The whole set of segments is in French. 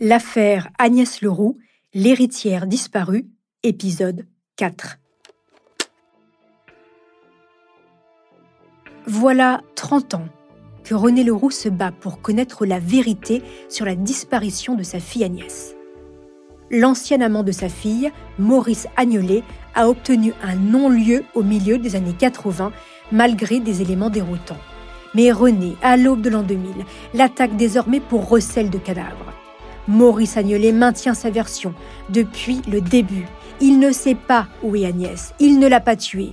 L'affaire Agnès Leroux, l'héritière disparue, épisode 4. Voilà 30 ans que René Leroux se bat pour connaître la vérité sur la disparition de sa fille Agnès. L'ancien amant de sa fille, Maurice Agnolet, a obtenu un non-lieu au milieu des années 80 malgré des éléments déroutants. Mais René, à l'aube de l'an 2000, l'attaque désormais pour recel de cadavres. Maurice Agnolet maintient sa version depuis le début. Il ne sait pas où est Agnès, il ne l'a pas tuée.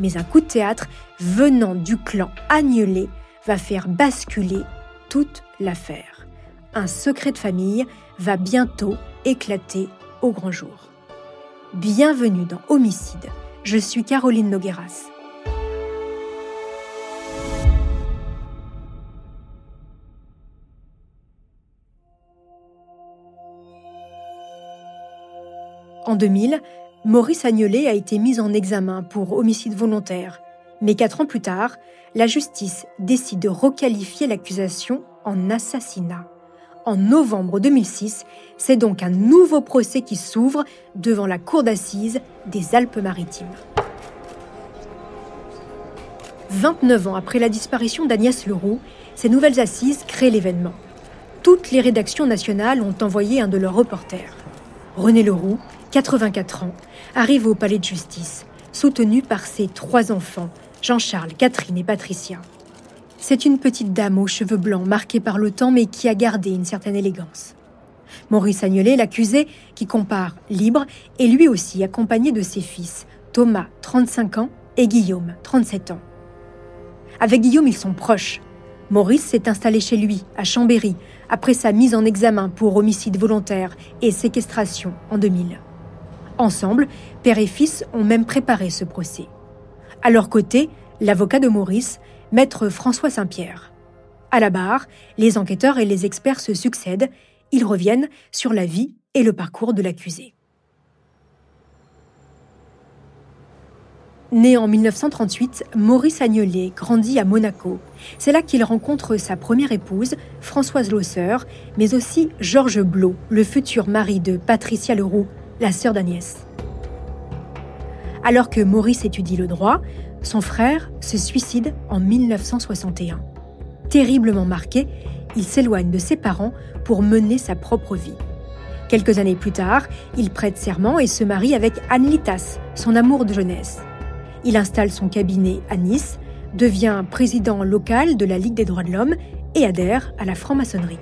Mais un coup de théâtre venant du clan Agnolet va faire basculer toute l'affaire. Un secret de famille va bientôt éclater au grand jour. Bienvenue dans Homicide. Je suis Caroline Nogueras. En 2000, Maurice Agnolet a été mis en examen pour homicide volontaire. Mais quatre ans plus tard, la justice décide de requalifier l'accusation en assassinat. En novembre 2006, c'est donc un nouveau procès qui s'ouvre devant la cour d'assises des Alpes-Maritimes. 29 ans après la disparition d'Agnès Leroux, ces nouvelles assises créent l'événement. Toutes les rédactions nationales ont envoyé un de leurs reporters. René Leroux, 84 ans, arrive au palais de justice, soutenu par ses trois enfants, Jean-Charles, Catherine et Patricia. C'est une petite dame aux cheveux blancs marqués par le temps mais qui a gardé une certaine élégance. Maurice Agnolet, l'accusé, qui compare libre, est lui aussi accompagné de ses fils, Thomas, 35 ans, et Guillaume, 37 ans. Avec Guillaume, ils sont proches. Maurice s'est installé chez lui, à Chambéry, après sa mise en examen pour homicide volontaire et séquestration en 2000. Ensemble, père et fils ont même préparé ce procès. À leur côté, l'avocat de Maurice, maître François Saint-Pierre. À la barre, les enquêteurs et les experts se succèdent. Ils reviennent sur la vie et le parcours de l'accusé. Né en 1938, Maurice Agnolet grandit à Monaco. C'est là qu'il rencontre sa première épouse, Françoise Losser, mais aussi Georges Blot, le futur mari de Patricia Leroux, la sœur d'Agnès. Alors que Maurice étudie le droit, son frère se suicide en 1961. Terriblement marqué, il s'éloigne de ses parents pour mener sa propre vie. Quelques années plus tard, il prête serment et se marie avec Anne Litas, son amour de jeunesse. Il installe son cabinet à Nice, devient président local de la Ligue des droits de l'homme et adhère à la franc-maçonnerie.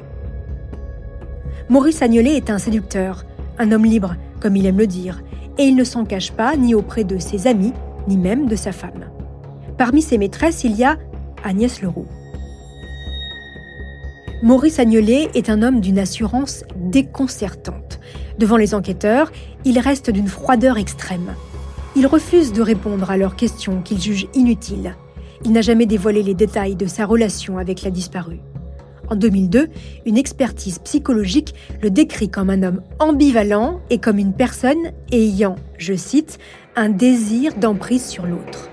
Maurice Agnolet est un séducteur, un homme libre, comme il aime le dire, et il ne s'en cache pas ni auprès de ses amis, ni même de sa femme. Parmi ses maîtresses, il y a Agnès Leroux. Maurice Agnolet est un homme d'une assurance déconcertante. Devant les enquêteurs, il reste d'une froideur extrême. Il refuse de répondre à leurs questions qu'il juge inutiles. Il n'a jamais dévoilé les détails de sa relation avec la disparue. En 2002, une expertise psychologique le décrit comme un homme ambivalent et comme une personne ayant, je cite, un désir d'emprise sur l'autre.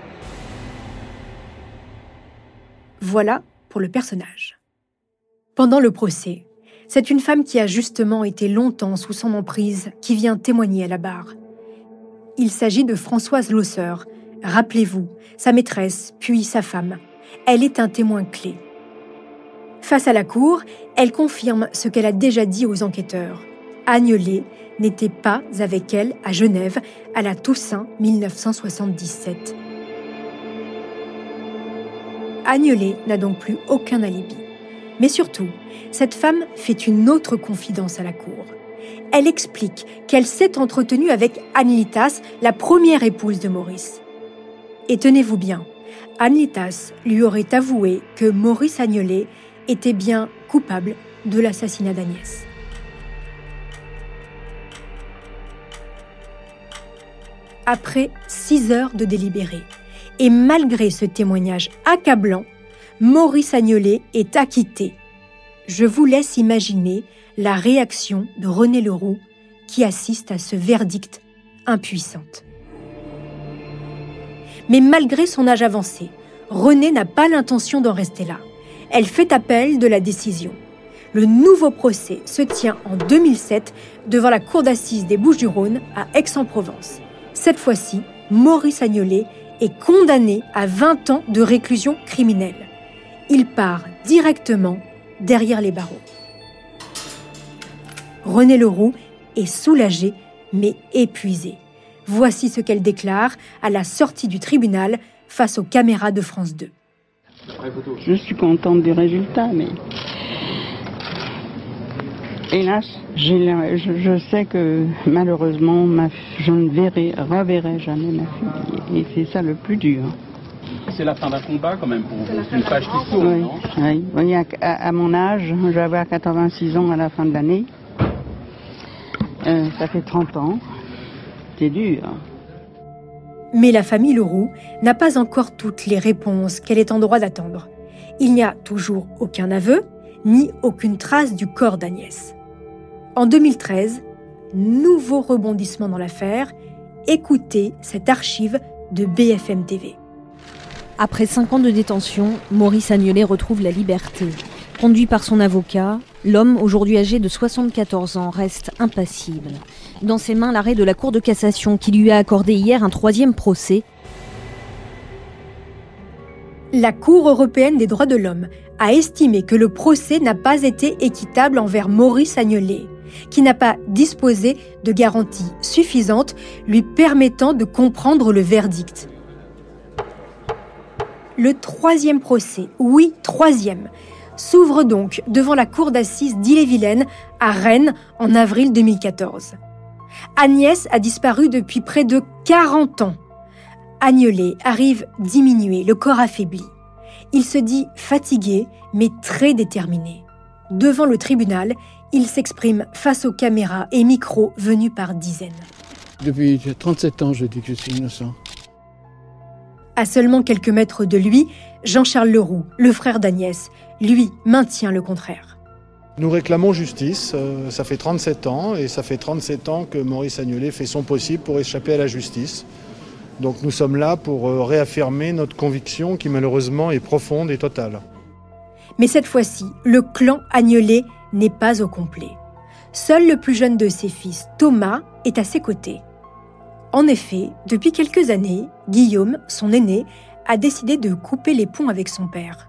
Voilà pour le personnage. Pendant le procès, c'est une femme qui a justement été longtemps sous son emprise qui vient témoigner à la barre. Il s'agit de Françoise Losser. Rappelez-vous, sa maîtresse, puis sa femme. Elle est un témoin clé. Face à la cour, elle confirme ce qu'elle a déjà dit aux enquêteurs. Agnelet n'était pas avec elle à Genève à la Toussaint 1977. Agnelet n'a donc plus aucun alibi. Mais surtout, cette femme fait une autre confidence à la cour. Elle explique qu'elle s'est entretenue avec Anne Litas, la première épouse de Maurice. Et tenez-vous bien, Anne Litas lui aurait avoué que Maurice Agnelet était bien coupable de l'assassinat d'Agnès. Après six heures de délibéré, et malgré ce témoignage accablant, Maurice Agnolet est acquitté. Je vous laisse imaginer la réaction de René Leroux qui assiste à ce verdict impuissante. Mais malgré son âge avancé, René n'a pas l'intention d'en rester là elle fait appel de la décision. le nouveau procès se tient en 2007 devant la cour d'assises des Bouches-du-Rhône à Aix-en-Provence. Cette fois-ci, Maurice Agnolet est condamné à 20 ans de réclusion criminelle. Il part directement derrière les barreaux. René Leroux est soulagée mais épuisée. Voici ce qu'elle déclare à la sortie du tribunal face aux caméras de France 2. Je suis contente du résultat, mais hélas, je, sais que malheureusement, je ne verrai, reverrai jamais ma fille. Et c'est ça le plus dur. C'est la fin d'un combat quand même pour vous. C'est une page qui tourne, oui, oui. À, mon âge, je vais avoir 86 ans à la fin de l'année. Euh, ça fait 30 ans. C'est dur. Mais la famille Leroux n'a pas encore toutes les réponses qu'elle est en droit d'attendre. Il n'y a toujours aucun aveu, ni aucune trace du corps d'Agnès. En 2013, nouveau rebondissement dans l'affaire, écoutez cette archive de BFM TV. Après cinq ans de détention, Maurice Agnolet retrouve la liberté. Conduit par son avocat, l'homme, aujourd'hui âgé de 74 ans, reste impassible. Dans ses mains, l'arrêt de la Cour de cassation qui lui a accordé hier un troisième procès. La Cour européenne des droits de l'homme a estimé que le procès n'a pas été équitable envers Maurice Agnelet, qui n'a pas disposé de garanties suffisantes lui permettant de comprendre le verdict. Le troisième procès, oui, troisième, s'ouvre donc devant la cour d'assises d'Ille-et-Vilaine à Rennes en avril 2014. Agnès a disparu depuis près de 40 ans. Agnelet arrive diminué, le corps affaibli. Il se dit fatigué, mais très déterminé. Devant le tribunal, il s'exprime face aux caméras et micros venus par dizaines. Depuis 37 ans, je dis que je suis innocent. À seulement quelques mètres de lui, Jean-Charles Leroux, le frère d'Agnès, lui maintient le contraire. Nous réclamons justice, euh, ça fait 37 ans, et ça fait 37 ans que Maurice Agnelet fait son possible pour échapper à la justice. Donc nous sommes là pour euh, réaffirmer notre conviction qui malheureusement est profonde et totale. Mais cette fois-ci, le clan Agnelet n'est pas au complet. Seul le plus jeune de ses fils, Thomas, est à ses côtés. En effet, depuis quelques années, Guillaume, son aîné, a décidé de couper les ponts avec son père.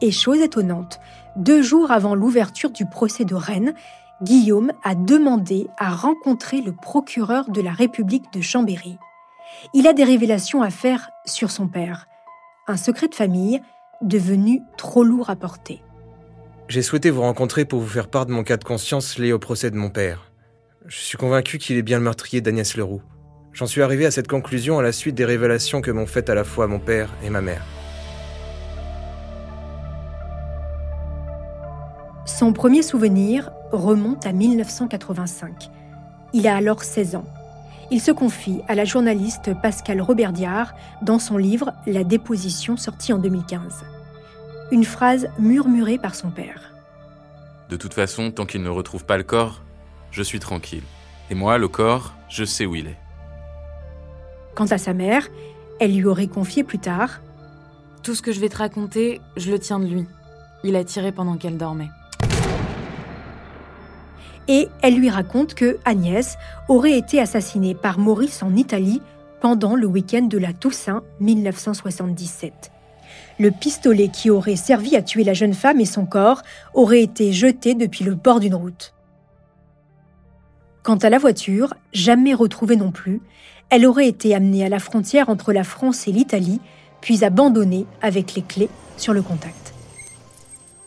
Et chose étonnante, deux jours avant l'ouverture du procès de Rennes, Guillaume a demandé à rencontrer le procureur de la République de Chambéry. Il a des révélations à faire sur son père, un secret de famille devenu trop lourd à porter. J'ai souhaité vous rencontrer pour vous faire part de mon cas de conscience lié au procès de mon père. Je suis convaincu qu'il est bien le meurtrier d'Agnès Leroux. J'en suis arrivé à cette conclusion à la suite des révélations que m'ont faites à la fois mon père et ma mère. Son premier souvenir remonte à 1985. Il a alors 16 ans. Il se confie à la journaliste Pascal Roberdiard dans son livre La déposition sorti en 2015. Une phrase murmurée par son père. De toute façon, tant qu'il ne retrouve pas le corps, je suis tranquille. Et moi, le corps, je sais où il est. Quant à sa mère, elle lui aurait confié plus tard Tout ce que je vais te raconter, je le tiens de lui. Il a tiré pendant qu'elle dormait et elle lui raconte que Agnès aurait été assassinée par Maurice en Italie pendant le week-end de la Toussaint 1977. Le pistolet qui aurait servi à tuer la jeune femme et son corps aurait été jeté depuis le bord d'une route. Quant à la voiture, jamais retrouvée non plus, elle aurait été amenée à la frontière entre la France et l'Italie, puis abandonnée avec les clés sur le contact.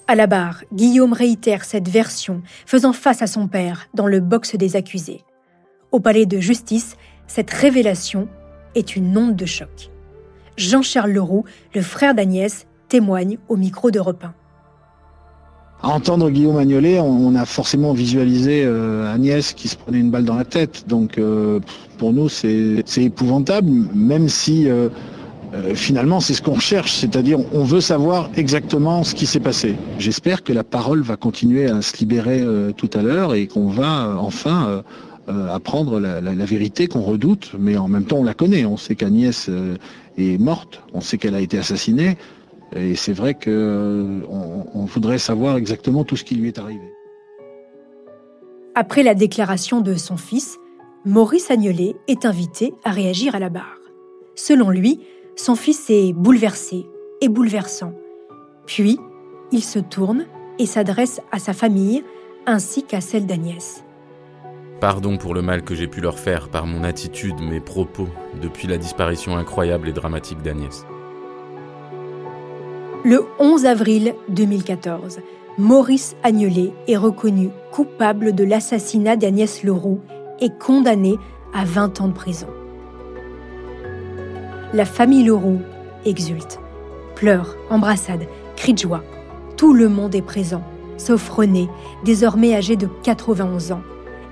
À la barre, Guillaume réitère cette version, faisant face à son père dans le box des accusés. Au palais de justice, cette révélation est une onde de choc. Jean-Charles Leroux, le frère d'Agnès, témoigne au micro d'Europe 1. À entendre Guillaume Agnolet, on, a forcément visualisé euh, Agnès qui se prenait une balle dans la tête. Donc euh, pour nous, c'est épouvantable, même si euh, finalement, c'est ce qu'on recherche, c'est-à-dire on veut savoir exactement ce qui s'est passé. J'espère que la parole va continuer à se libérer tout à l'heure et qu'on va enfin apprendre la, vérité qu'on redoute, mais en même temps on la connaît. On sait qu'Agnès est morte, on sait qu'elle a été assassinée. Et c'est vrai qu'on on voudrait savoir exactement tout ce qui lui est arrivé. Après la déclaration de son fils, Maurice Agnolet est invité à réagir à la barre. Selon lui, son fils est bouleversé et bouleversant. Puis, il se tourne et s'adresse à sa famille ainsi qu'à celle d'Agnès. Pardon pour le mal que j'ai pu leur faire par mon attitude, mes propos, depuis la disparition incroyable et dramatique d'Agnès. Le 11 avril 2014, Maurice Agnelet est reconnu coupable de l'assassinat d'Agnès Leroux et condamné à 20 ans de prison. La famille Leroux exulte. Pleurs, embrassades, cris de joie. Tout le monde est présent, sauf Renée, désormais âgée de 91 ans.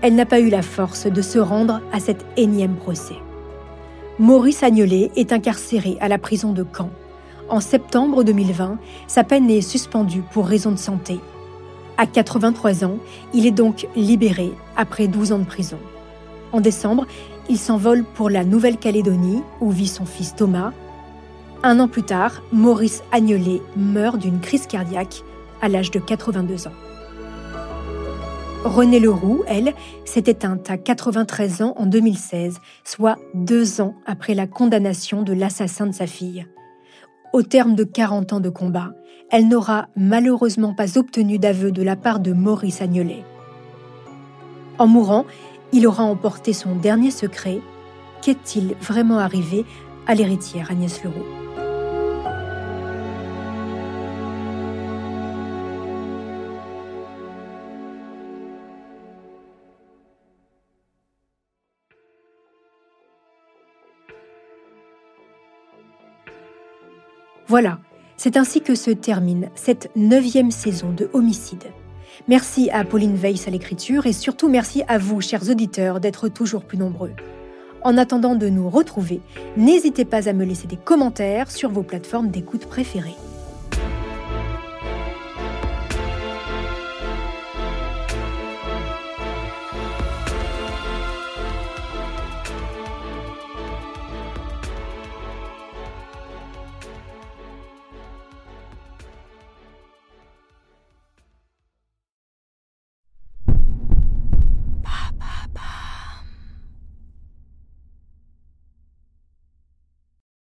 Elle n'a pas eu la force de se rendre à cet énième procès. Maurice Agnelet est incarcéré à la prison de Caen en septembre 2020, sa peine est suspendue pour raison de santé. À 83 ans, il est donc libéré après 12 ans de prison. En décembre, il s'envole pour la Nouvelle-Calédonie, où vit son fils Thomas. Un an plus tard, Maurice Agnelet meurt d'une crise cardiaque à l'âge de 82 ans. Renée Leroux, elle, s'est éteinte à 93 ans en 2016, soit deux ans après la condamnation de l'assassin de sa fille. Au terme de 40 ans de combat, elle n'aura malheureusement pas obtenu d'aveu de la part de Maurice Agnelet. En mourant, il aura emporté son dernier secret. Qu'est-il vraiment arrivé à l'héritière Agnès Leroux? Voilà, c'est ainsi que se termine cette neuvième saison de Homicide. Merci à Pauline Weiss à l'écriture et surtout merci à vous, chers auditeurs, d'être toujours plus nombreux. En attendant de nous retrouver, n'hésitez pas à me laisser des commentaires sur vos plateformes d'écoute préférées.